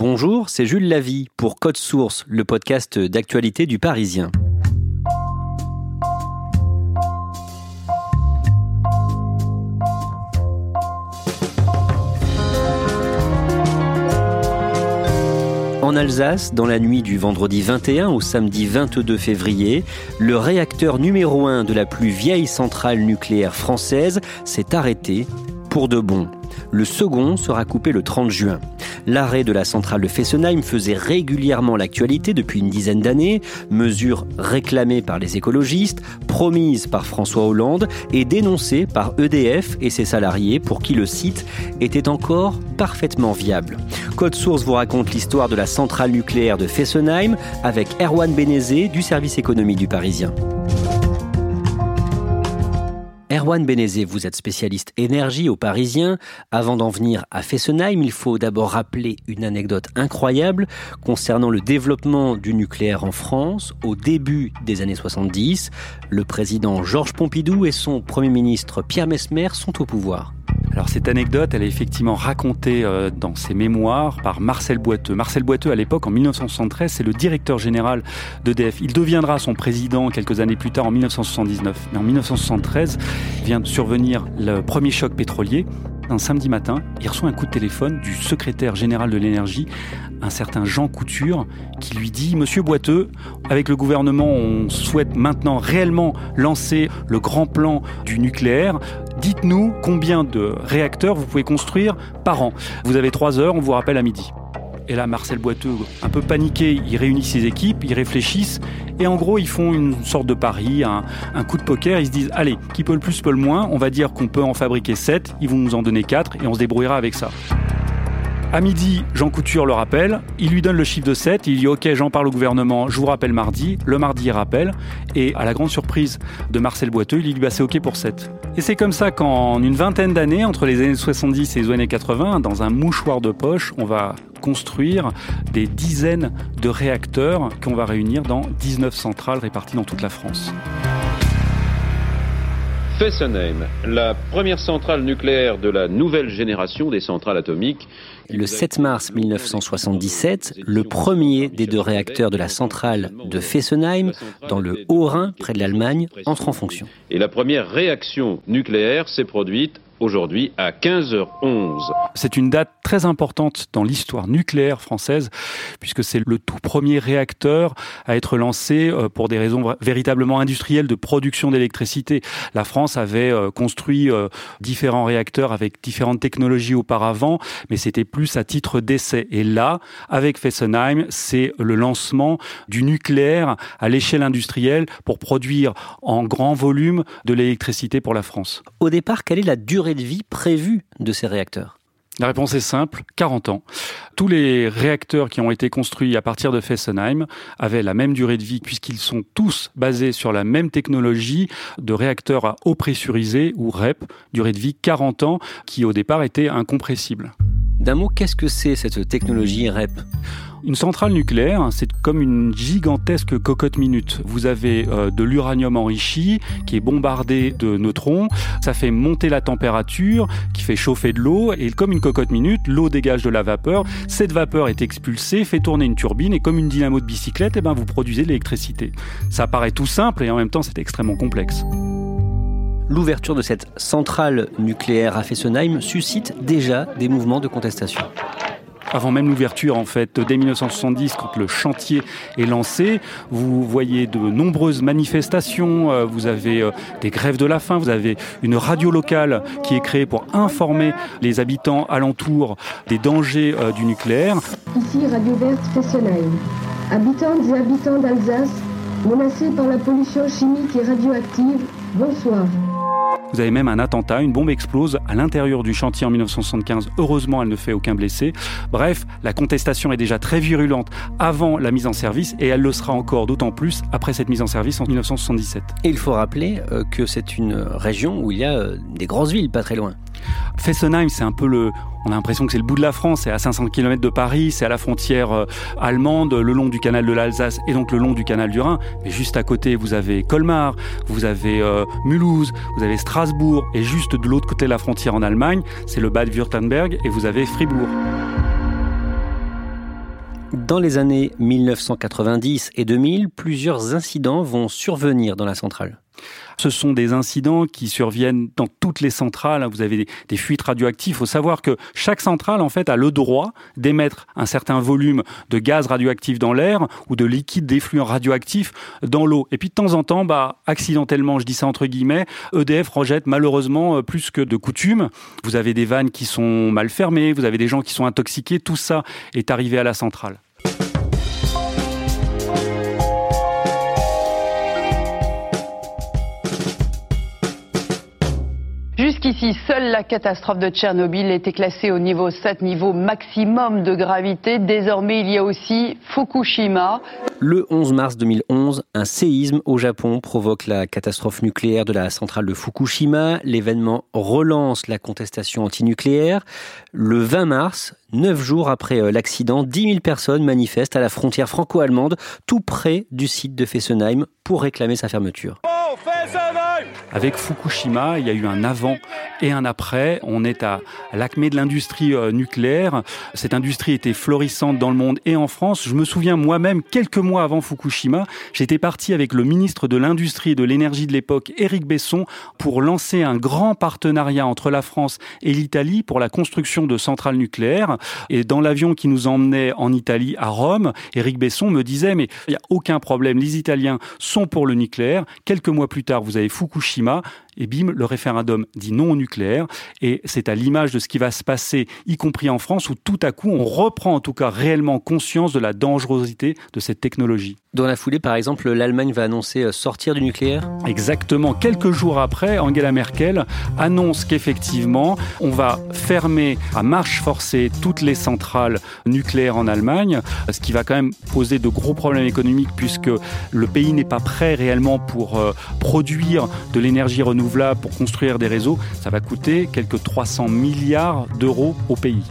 Bonjour, c'est Jules Lavie pour Code Source, le podcast d'actualité du Parisien. En Alsace, dans la nuit du vendredi 21 au samedi 22 février, le réacteur numéro 1 de la plus vieille centrale nucléaire française s'est arrêté pour de bon. Le second sera coupé le 30 juin. L'arrêt de la centrale de Fessenheim faisait régulièrement l'actualité depuis une dizaine d'années, mesure réclamée par les écologistes, promise par François Hollande et dénoncée par EDF et ses salariés pour qui le site était encore parfaitement viable. Code Source vous raconte l'histoire de la centrale nucléaire de Fessenheim avec Erwan Bénézé du service économie du Parisien. Erwan Bénézé, vous êtes spécialiste énergie au Parisien. Avant d'en venir à Fessenheim, il faut d'abord rappeler une anecdote incroyable concernant le développement du nucléaire en France au début des années 70. Le président Georges Pompidou et son premier ministre Pierre Mesmer sont au pouvoir. Alors cette anecdote, elle est effectivement racontée euh, dans ses mémoires par Marcel Boiteux. Marcel Boiteux, à l'époque, en 1973, c'est le directeur général d'EDF. Il deviendra son président quelques années plus tard, en 1979. Mais en 1973, vient de survenir le premier choc pétrolier. Un samedi matin, il reçoit un coup de téléphone du secrétaire général de l'énergie, un certain Jean Couture, qui lui dit Monsieur Boiteux, avec le gouvernement, on souhaite maintenant réellement lancer le grand plan du nucléaire. Dites-nous combien de réacteurs vous pouvez construire par an. Vous avez trois heures, on vous rappelle à midi. Et là, Marcel Boiteux, un peu paniqué, il réunit ses équipes, ils réfléchissent, et en gros, ils font une sorte de pari, un, coup de poker. Ils se disent, allez, qui peut le plus, peut le moins. On va dire qu'on peut en fabriquer 7, ils vont nous en donner 4, et on se débrouillera avec ça. À midi, Jean Couture le rappelle, il lui donne le chiffre de 7, il dit ok j'en parle au gouvernement, je vous rappelle mardi, le mardi il rappelle, et à la grande surprise de Marcel Boiteux, il dit bah c'est ok pour 7. Et c'est comme ça qu'en une vingtaine d'années, entre les années 70 et les années 80, dans un mouchoir de poche, on va construire des dizaines de réacteurs qu'on va réunir dans 19 centrales réparties dans toute la France. Fessenheim, la première centrale nucléaire de la nouvelle génération des centrales atomiques. Le 7 mars 1977, le premier des deux réacteurs de la centrale de Fessenheim, dans le Haut-Rhin, près de l'Allemagne, entre en fonction. Et la première réaction nucléaire s'est produite aujourd'hui à 15h11. C'est une date très importante dans l'histoire nucléaire française, puisque c'est le tout premier réacteur à être lancé pour des raisons véritablement industrielles de production d'électricité. La France avait construit différents réacteurs avec différentes technologies auparavant, mais c'était plus à titre d'essai. Et là, avec Fessenheim, c'est le lancement du nucléaire à l'échelle industrielle pour produire en grand volume de l'électricité pour la France. Au départ, quelle est la durée de vie prévue de ces réacteurs la réponse est simple, 40 ans. Tous les réacteurs qui ont été construits à partir de Fessenheim avaient la même durée de vie puisqu'ils sont tous basés sur la même technologie de réacteurs à eau pressurisée ou REP, durée de vie 40 ans, qui au départ était incompressible. D'un mot, qu'est-ce que c'est cette technologie REP? Une centrale nucléaire, c'est comme une gigantesque cocotte minute. Vous avez euh, de l'uranium enrichi qui est bombardé de neutrons, ça fait monter la température, qui fait chauffer de l'eau, et comme une cocotte minute, l'eau dégage de la vapeur. Cette vapeur est expulsée, fait tourner une turbine, et comme une dynamo de bicyclette, et ben vous produisez de l'électricité. Ça paraît tout simple, et en même temps c'est extrêmement complexe. l'ouverture de cette centrale nucléaire à Fessenheim suscite déjà des mouvements de contestation avant même l'ouverture, en fait, dès 1970, quand le chantier est lancé, vous voyez de nombreuses manifestations, euh, vous avez euh, des grèves de la faim, vous avez une radio locale qui est créée pour informer les habitants alentours des dangers euh, du nucléaire. Ici Radio Verte Fessenheim. Habitantes et habitants d'Alsace, menacés par la pollution chimique et radioactive, bonsoir. Vous avez même un attentat, une bombe explose à l'intérieur du chantier en 1975. Heureusement, elle ne fait aucun blessé. Bref, la contestation est déjà très virulente avant la mise en service et elle le sera encore d'autant plus après cette mise en service en 1977. Et il faut rappeler euh, que c'est une région où il y a euh, des grosses villes pas très loin. Fessenheim, c'est un peu le, on a l'impression que c'est le bout de la France, c'est à 500 km de Paris, c'est à la frontière euh, allemande, le long du canal de l'Alsace et donc le long du canal du Rhin. Mais juste à côté, vous avez Colmar, vous avez Mulhouse, vous avez Strasbourg et juste de l'autre côté de la frontière en Allemagne, c'est le Bad-Württemberg et vous avez Fribourg. Dans les années 1990 et 2000, plusieurs incidents vont survenir dans la centrale. Ce sont des incidents qui surviennent dans toutes les centrales. Vous avez des, fuites radioactives. Il faut savoir que chaque centrale, en fait, a le droit d'émettre un certain volume de gaz radioactif dans l'air ou de liquide d'effluent radioactif dans l'eau. Et puis de temps en temps, bah, accidentellement, je dis ça entre guillemets, EDF rejette malheureusement euh, plus que de coutume. Vous avez des vannes qui sont mal fermées, vous avez des gens qui sont intoxiqués. Tout ça est arrivé à la centrale. Jusqu'ici, seule la catastrophe de Tchernobyl était classée au niveau 7, niveau maximum de gravité. Désormais, il y a aussi Fukushima. Le 11 mars 2011, un séisme au Japon provoque la catastrophe nucléaire de la centrale de Fukushima. L'événement relance la contestation antinucléaire. Le 20 mars, neuf jours après euh, l'accident, 10 000 personnes manifestent à la frontière franco-allemande, tout près du site de Fessenheim, pour réclamer sa fermeture. Avec Fukushima, il y a eu un avant et un après. On est à l'acmé de l'industrie euh, nucléaire. Cette industrie était florissante dans le monde et en France. Je me souviens moi-même, quelques mois avant Fukushima, j'étais parti avec le ministre de l'Industrie et de l'Énergie de l'époque, Éric Besson, pour lancer un grand partenariat entre la France et l'Italie pour la construction de centrales nucléaires. Et dans l'avion qui nous emmenait en Italie, à Rome, Éric Besson me disait, mais il n'y a aucun problème, les Italiens sont pour le nucléaire. Quelques mois plus tard, vous avez Fukushima Fukushima et bim, le référendum dit non au nucléaire. Et c'est à l'image de ce qui va se passer, y compris en France, où tout à coup, on reprend en tout cas réellement conscience de la dangerosité de cette technologie. Dans la foulée, par exemple, l'Allemagne va annoncer euh, sortir du nucléaire? Exactement. Quelques jours après, Angela Merkel annonce qu'effectivement, on va fermer à marche forcée toutes les centrales nucléaires en Allemagne, ce qui va quand même poser de gros problèmes économiques puisque le pays n'est pas prêt réellement pour euh, produire de l'énergie renouvelable, pour construire des réseaux. Ça va coûter quelques 300 milliards d'euros au pays.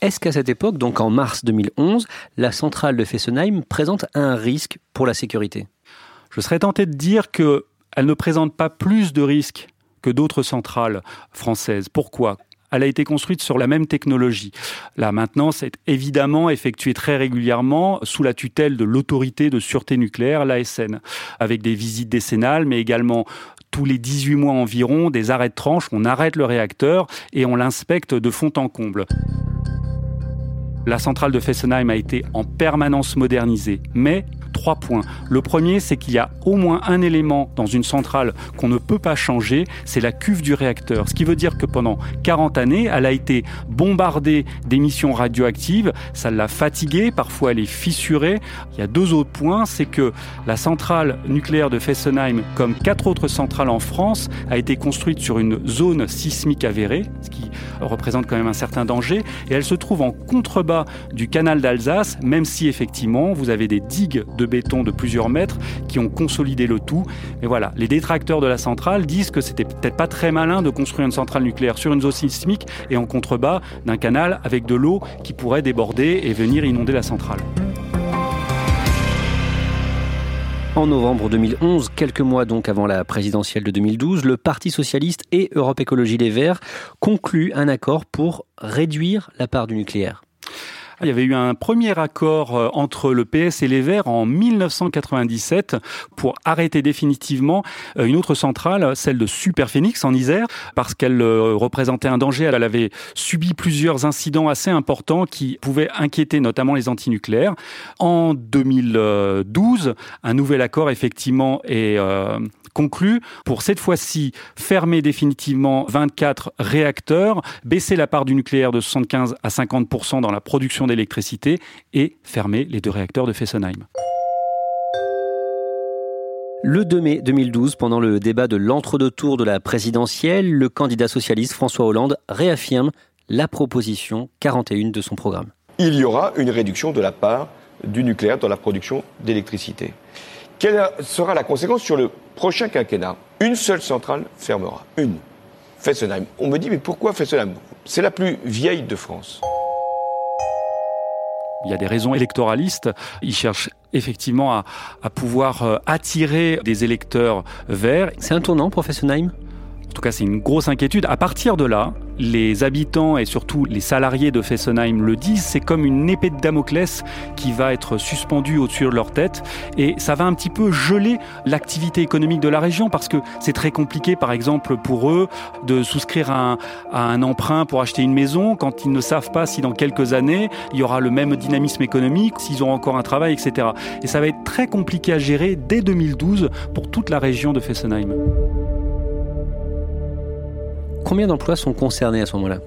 Est-ce qu'à cette époque, donc en mars 2011, la centrale de Fessenheim présente un risque pour la sécurité? Je serais tenté de dire qu'elle ne présente pas plus de risques que d'autres centrales françaises. Pourquoi? Elle a été construite sur la même technologie. La maintenance est évidemment effectuée très régulièrement sous la tutelle de l'autorité de sûreté nucléaire, l'ASN, avec des visites décennales, mais également tous les 18 mois environ, des arrêts de tranche. On arrête le réacteur et on l'inspecte de fond en comble. La centrale de Fessenheim a été en permanence modernisée, mais trois points. Le premier, c'est qu'il y a au moins un élément dans une centrale qu'on ne peut pas changer, c'est la cuve du réacteur. Ce qui veut dire que pendant 40 années, elle a été bombardée d'émissions radioactives, ça l'a fatiguée, parfois elle est fissurée. Il y a deux autres points, c'est que la centrale nucléaire de Fessenheim, comme quatre autres centrales en France, a été construite sur une zone sismique avérée, ce qui représente quand même un certain danger, et elle se trouve en contrebas du canal d'Alsace, même si effectivement vous avez des digues de béton de plusieurs mètres qui ont consolidé le tout. Mais voilà, les détracteurs de la centrale disent que c'était peut-être pas très malin de construire une centrale nucléaire sur une zone sismique et en contrebas d'un canal avec de l'eau qui pourrait déborder et venir inonder la centrale. En novembre 2011, quelques mois donc avant la présidentielle de 2012, le Parti socialiste et Europe Écologie Les Verts concluent un accord pour réduire la part du nucléaire. Il y avait eu un premier accord euh, entre le PS et les Verts en 1997 pour arrêter définitivement euh, une autre centrale, celle de Superphénix en Isère, parce qu'elle euh, représentait un danger. Elle avait subi plusieurs incidents assez importants qui pouvaient inquiéter notamment les antinucléaires. En 2012, un nouvel accord effectivement est conclu pour cette fois-ci fermer définitivement 24 réacteurs, baisser la part du nucléaire de 75 à 50% dans la production d'électricité et fermer les deux réacteurs de Fessenheim. Le 2 mai 2012, pendant le débat de l'entre-deux tours de la présidentielle, le candidat socialiste François Hollande réaffirme la proposition 41 de son programme. Il y aura une réduction de la part du nucléaire dans la production d'électricité. Quelle sera la conséquence sur le prochain quinquennat? Une seule centrale fermera. Une. Fessenheim. On me dit, mais pourquoi Fessenheim? C'est la plus vieille de France. Il y a des raisons électoralistes. Ils cherchent effectivement à, à pouvoir euh, attirer des électeurs verts. C'est un tournant Fessenheim en tout cas, c'est une grosse inquiétude. À partir de là, les habitants et surtout les salariés de Fessenheim le disent, c'est comme une épée de Damoclès qui va être suspendue au-dessus de leur tête et ça va un petit peu geler l'activité économique de la région parce que c'est très compliqué, par exemple, pour eux de souscrire à un, emprunt pour acheter une maison quand ils ne savent pas si dans quelques années il y aura le même dynamisme économique, s'ils ont encore un travail, etc. Et ça va être très compliqué à gérer dès 2012 pour toute la région de Fessenheim. Combien d'emplois sont concernés à ce moment-là?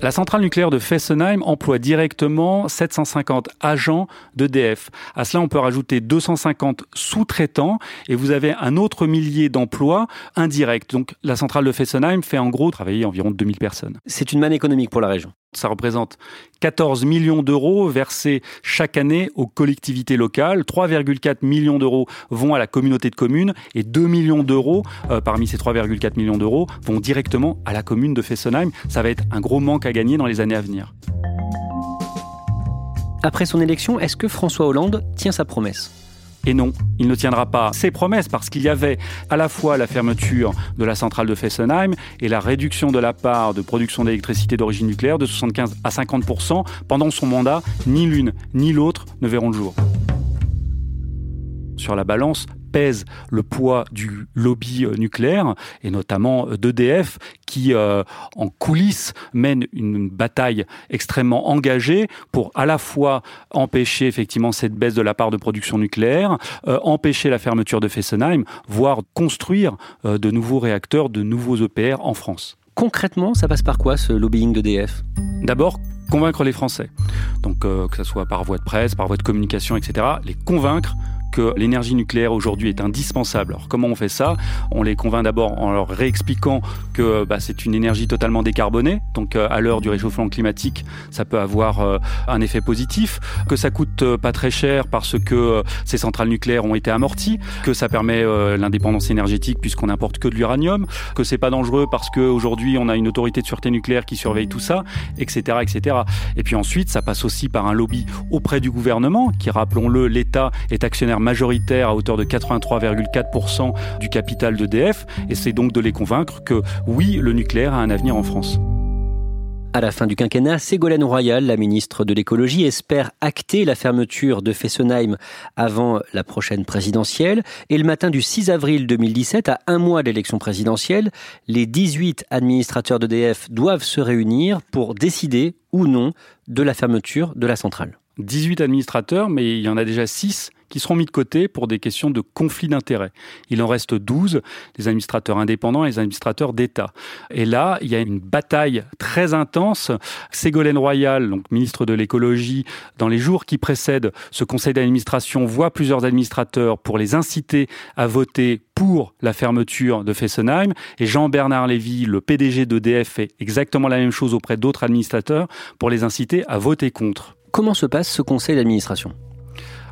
La centrale nucléaire de Fessenheim emploie directement 750 agents d'EDF. À cela, on peut rajouter 250 sous-traitants et vous avez un autre millier d'emplois indirects. Donc, la centrale de Fessenheim fait en gros travailler environ 2000 personnes. C'est une manne économique pour la région. Ça représente 14 millions d'euros versés chaque année aux collectivités locales. 3,4 millions d'euros vont à la communauté de communes et 2 millions d'euros, euh, parmi ces 3,4 millions d'euros, vont directement à la commune de Fessenheim. Ça va être un gros manque à gagner dans les années à venir. Après son élection, est-ce que François Hollande tient sa promesse? Et non, il ne tiendra pas ses promesses parce qu'il y avait à la fois la fermeture de la centrale de Fessenheim et la réduction de la part de production d'électricité d'origine nucléaire de 75 à 50% pendant son mandat. Ni l'une ni l'autre ne verront le jour. Sur la balance, pèse le poids du lobby euh, nucléaire, et notamment euh, d'EDF, qui, euh, en coulisses, mène une bataille extrêmement engagée pour à la fois empêcher effectivement cette baisse de la part de production nucléaire, empêcher la fermeture de Fessenheim, voire construire de nouveaux réacteurs, de nouveaux EPR en France. Concrètement, ça passe par quoi ce lobbying d'EDF D'abord, convaincre les Français. Donc que ce soit par voie de presse, par voie de communication, etc. Les convaincre que l'énergie nucléaire aujourd'hui est indispensable. Alors comment on fait ça? On les convainc d'abord en leur réexpliquant que bah, c'est une énergie totalement décarbonée, donc euh, à l'heure du réchauffement climatique, ça peut avoir euh, un effet positif, que ça coûte euh, pas très cher parce que ces centrales nucléaires ont été amorties, que ça permet l'indépendance énergétique puisqu'on n'importe que de l'uranium, que c'est pas dangereux parce qu'aujourd'hui on a une autorité de sûreté nucléaire qui surveille tout ça, etc., etc. Et puis ensuite, ça passe aussi par un lobby auprès du gouvernement, qui rappelons-le, l'État est actionnaire majoritaire à hauteur de 83,4% du capital d'EDF, et c'est donc de les convaincre que oui, le nucléaire a un avenir en France. À la fin du quinquennat, Ségolène Royal, la ministre de l'écologie, espère acter la fermeture de Fessenheim avant la prochaine présidentielle. Et le matin du 6 avril 2017, à un mois de l'élection présidentielle, les 18 administrateurs d'EDF doivent se réunir pour décider ou non de la fermeture de la centrale. 18 administrateurs, mais il y en a déjà 6 qui seront mis de côté pour des questions de conflit d'intérêts. Il en reste 12, les administrateurs indépendants et les administrateurs d'État. Et là, il y a une bataille très intense. Ségolène Royal, donc ministre de l'écologie, dans les jours qui précèdent ce conseil d'administration, voit plusieurs administrateurs pour les inciter à voter pour la fermeture de Fessenheim. Et Jean-Bernard Lévy, le PDG d'EDF, fait exactement la même chose auprès d'autres administrateurs pour les inciter à voter contre. Comment se passe ce conseil d'administration?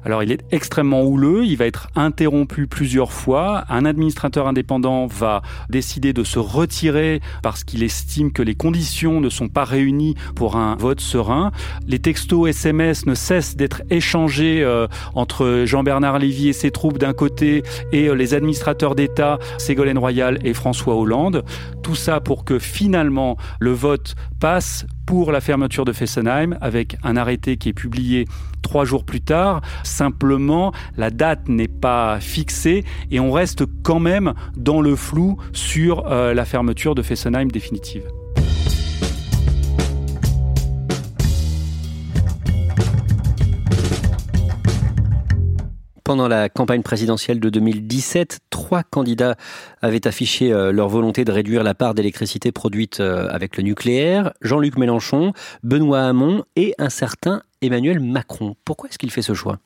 Alors il est extrêmement houleux, il va être interrompu plusieurs fois. Un administrateur indépendant va décider de se retirer parce qu'il estime que les conditions ne sont pas réunies pour un vote serein. Les textos SMS ne cessent d'être échangés euh, entre Jean-Bernard Lévy et ses troupes d'un côté et euh, les administrateurs d'État, Ségolène Royal et François Hollande. Tout ça pour que finalement le vote passe pour la fermeture de Fessenheim avec un arrêté qui est publié trois jours plus tard. Simplement, la date n'est pas fixée et on reste quand même dans le flou sur euh, la fermeture de Fessenheim définitive. Pendant la campagne présidentielle de 2017, trois candidats avaient affiché euh, leur volonté de réduire la part d'électricité produite euh, avec le nucléaire. Jean-Luc Mélenchon, Benoît Hamon et un certain Emmanuel Macron. Pourquoi est-ce qu'il fait ce choix?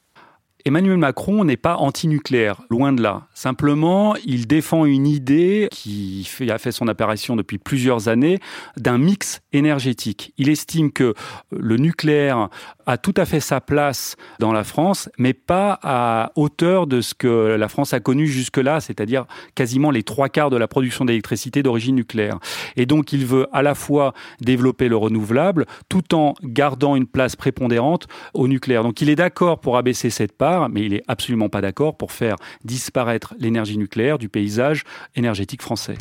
Emmanuel Macron n'est pas anti-nucléaire, loin de là. Simplement, il défend une idée qui a fait son apparition depuis plusieurs années d'un mix énergétique. Il estime que le nucléaire a tout à fait sa place dans la France, mais pas à hauteur de ce que la France a connu jusque-là, c'est-à-dire quasiment les trois quarts de la production d'électricité d'origine nucléaire. Et donc, il veut à la fois développer le renouvelable tout en gardant une place prépondérante au nucléaire. Donc, il est d'accord pour abaisser cette part mais il n'est absolument pas d'accord pour faire disparaître l'énergie nucléaire du paysage énergétique français.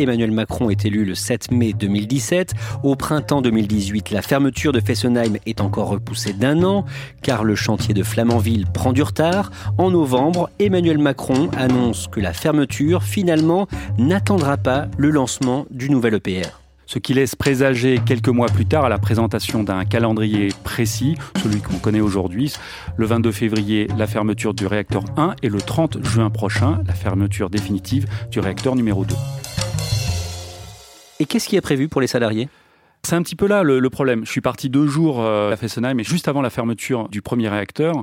Emmanuel Macron est élu le 7 mai 2017. Au printemps 2018, la fermeture de Fessenheim est encore repoussée d'un an, car le chantier de Flamanville prend du retard. En novembre, Emmanuel Macron annonce que la fermeture, finalement, n'attendra pas le lancement du nouvel EPR ce qui laisse présager quelques mois plus tard à la présentation d'un calendrier précis, celui qu'on connaît aujourd'hui, le 22 février, la fermeture du réacteur 1 et le 30 juin prochain, la fermeture définitive du réacteur numéro 2. Et qu'est-ce qui est prévu pour les salariés? C'est un petit peu là le, problème. Je suis parti deux jours euh, à Fessenheim, mais juste avant la fermeture du premier réacteur.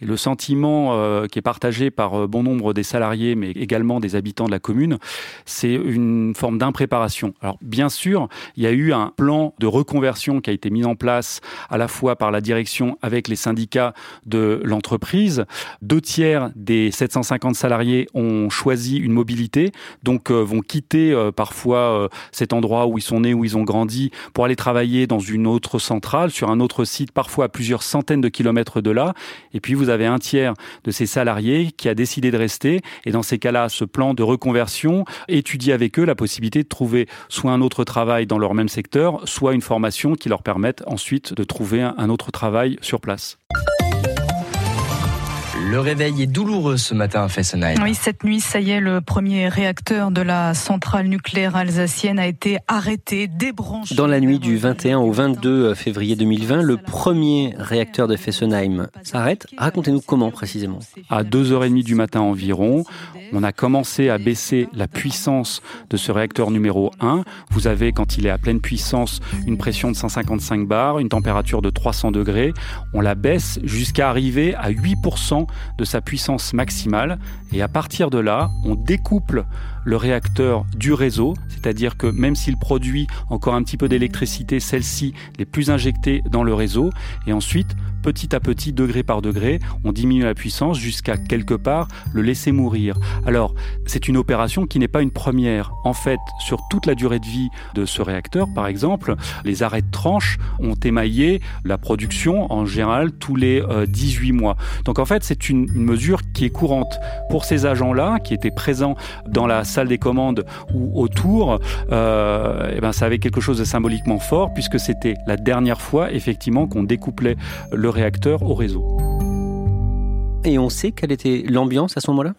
Le sentiment euh, qui est partagé par euh, bon nombre des salariés, mais également des habitants de la commune, c'est une forme d'impréparation. Alors bien sûr, il y a eu un plan de reconversion qui a été mis en place à la fois par la direction avec les syndicats de l'entreprise. Deux tiers des 750 salariés ont choisi une mobilité, donc euh, vont quitter parfois cet endroit où ils sont nés, où ils ont grandi, pour aller travailler dans une autre centrale, sur un autre site, parfois à plusieurs centaines de kilomètres de là. Et puis vous vous avez un tiers de ces salariés qui a décidé de rester. Et dans ces cas-là, ce plan de reconversion étudie avec eux la possibilité de trouver soit un autre travail dans leur même secteur, soit une formation qui leur permette ensuite de trouver un autre travail sur place. Le réveil est douloureux ce matin à Fessenheim. Oui, cette nuit, ça y est, le premier réacteur de la centrale nucléaire alsacienne a été arrêté, débranché. Dans la nuit du 21 au 22 février 2020, le premier réacteur de Fessenheim s'arrête. Racontez-nous comment précisément. À 2h30 du matin environ, on a commencé à baisser la puissance de ce réacteur numéro 1. Vous avez, quand il est à pleine puissance, une pression de 155 bars, une température de 300 degrés. On la baisse jusqu'à arriver à 8% de sa puissance maximale et à partir de là, on découple le réacteur du réseau, c'est-à-dire que même s'il produit encore un petit peu d'électricité, celle-ci n'est plus injectée dans le réseau et ensuite petit à petit, degré par degré, on diminue la puissance jusqu'à quelque part le laisser mourir. Alors, c'est une opération qui n'est pas une première. En fait, sur toute la durée de vie de ce réacteur, par exemple, les arrêts de tranche ont émaillé la production en général tous les 18 euh, mois. Donc en fait, c'est une, mesure qui est courante. Pour ces agents-là, qui étaient présents dans la salle des commandes ou autour, euh, eh ben, ça avait quelque chose de symboliquement fort, puisque c'était la dernière fois, effectivement, qu'on découplait le réacteur au réseau. Et on sait quelle était l'ambiance à ce moment-là?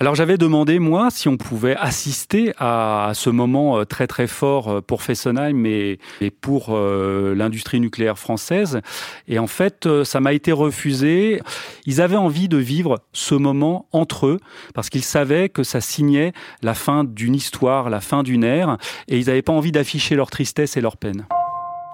Alors j'avais demandé moi si on pouvait assister à ce moment euh, très très fort euh, pour Fessenheim et, pour euh, l'industrie nucléaire française. Et en fait, ça m'a été refusé. Ils avaient envie de vivre ce moment entre eux parce qu'ils savaient que ça signait la fin d'une histoire, la fin d'une ère, et ils n'avaient pas envie d'afficher leur tristesse et leur peine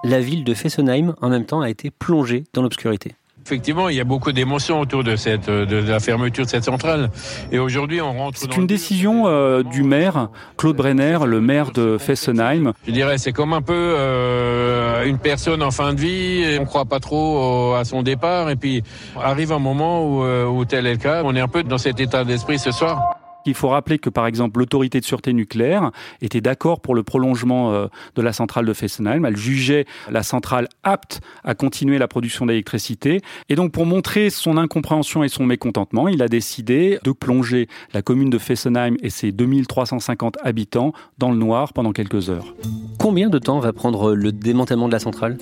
la ville de Fessenheim, en même temps, a été plongée dans l'obscurité. Effectivement, il y a beaucoup d'émotions autour de, cette, de la fermeture de cette centrale. Et aujourd'hui, on rentre. C'est une décision euh, du maire, Claude Brenner, le maire de Fessenheim. Je dirais, c'est comme un peu euh, euh, une personne en fin de vie, on croit pas trop à son départ, et puis arrive un moment où, où tel est le cas, on est un peu dans cet état d'esprit ce soir. Il faut rappeler que, par exemple, l'autorité de sûreté nucléaire était d'accord pour le prolongement euh, de la centrale de Fessenheim. Elle jugeait la centrale apte à continuer la production d'électricité. Et donc, pour montrer son incompréhension et son mécontentement, il a décidé de plonger la commune de Fessenheim et ses 2350 habitants dans le noir pendant quelques heures. Combien de temps va prendre le démantèlement de la centrale?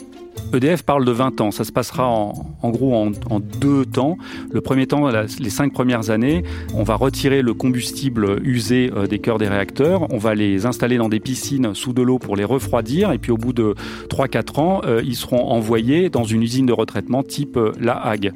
EDF parle de 20 ans. Ça se passera en, gros en, deux temps. Le premier temps, les cinq premières années, on va retirer le combustible usé euh, des cœurs des réacteurs. On va les installer dans des piscines sous de l'eau pour les refroidir. Et puis au bout de 3-4 ans, euh, ils seront envoyés dans une usine de retraitement type euh, La Hague.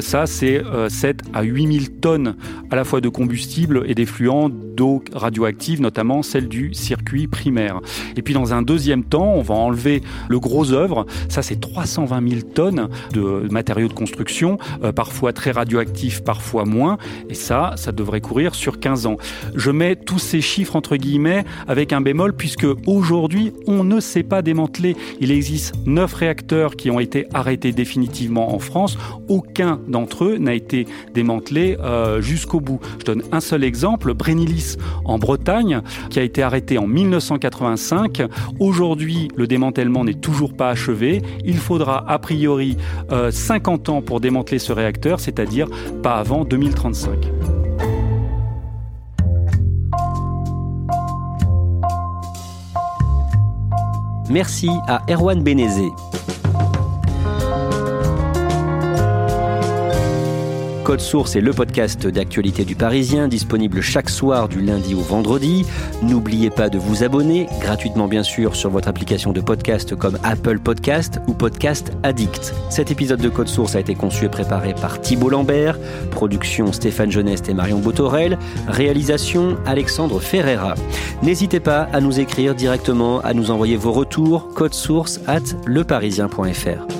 ça, c'est 7 à 8000 tonnes à la fois de combustible et d'effluents d'eau radioactive, notamment celle du circuit primaire. Et puis dans un deuxième temps, on va enlever le gros œuvre. Ça, c'est 320 000 tonnes de matériaux de construction, parfois très radioactifs, parfois moins. Et ça, ça devrait courir sur 15 Je mets tous ces chiffres entre guillemets avec un bémol puisque aujourd'hui, on ne sait pas démanteler. Il existe 9 réacteurs qui ont été arrêtés définitivement en France. Aucun d'entre eux n'a été démantelé euh, jusqu'au bout. Je donne un seul exemple, Brénilis en Bretagne, qui a été arrêté en 1985. Aujourd'hui, le démantèlement n'est toujours pas achevé. Il faudra a priori 50 euh, ans pour démanteler ce réacteur, c'est-à-dire pas avant 2035. Merci à Erwan Benezé. Code Source est le podcast d'actualité du Parisien, disponible chaque soir du lundi au vendredi. N'oubliez pas de vous abonner, gratuitement bien sûr, sur votre application de podcast comme Apple Podcast ou Podcast Addict. Cet épisode de Code Source a été conçu et préparé par Thibault Lambert, production Stéphane Geneste et Marion Botorel, réalisation Alexandre Ferreira. N'hésitez pas à nous écrire directement, à nous envoyer vos retours, code source at leparisien.fr.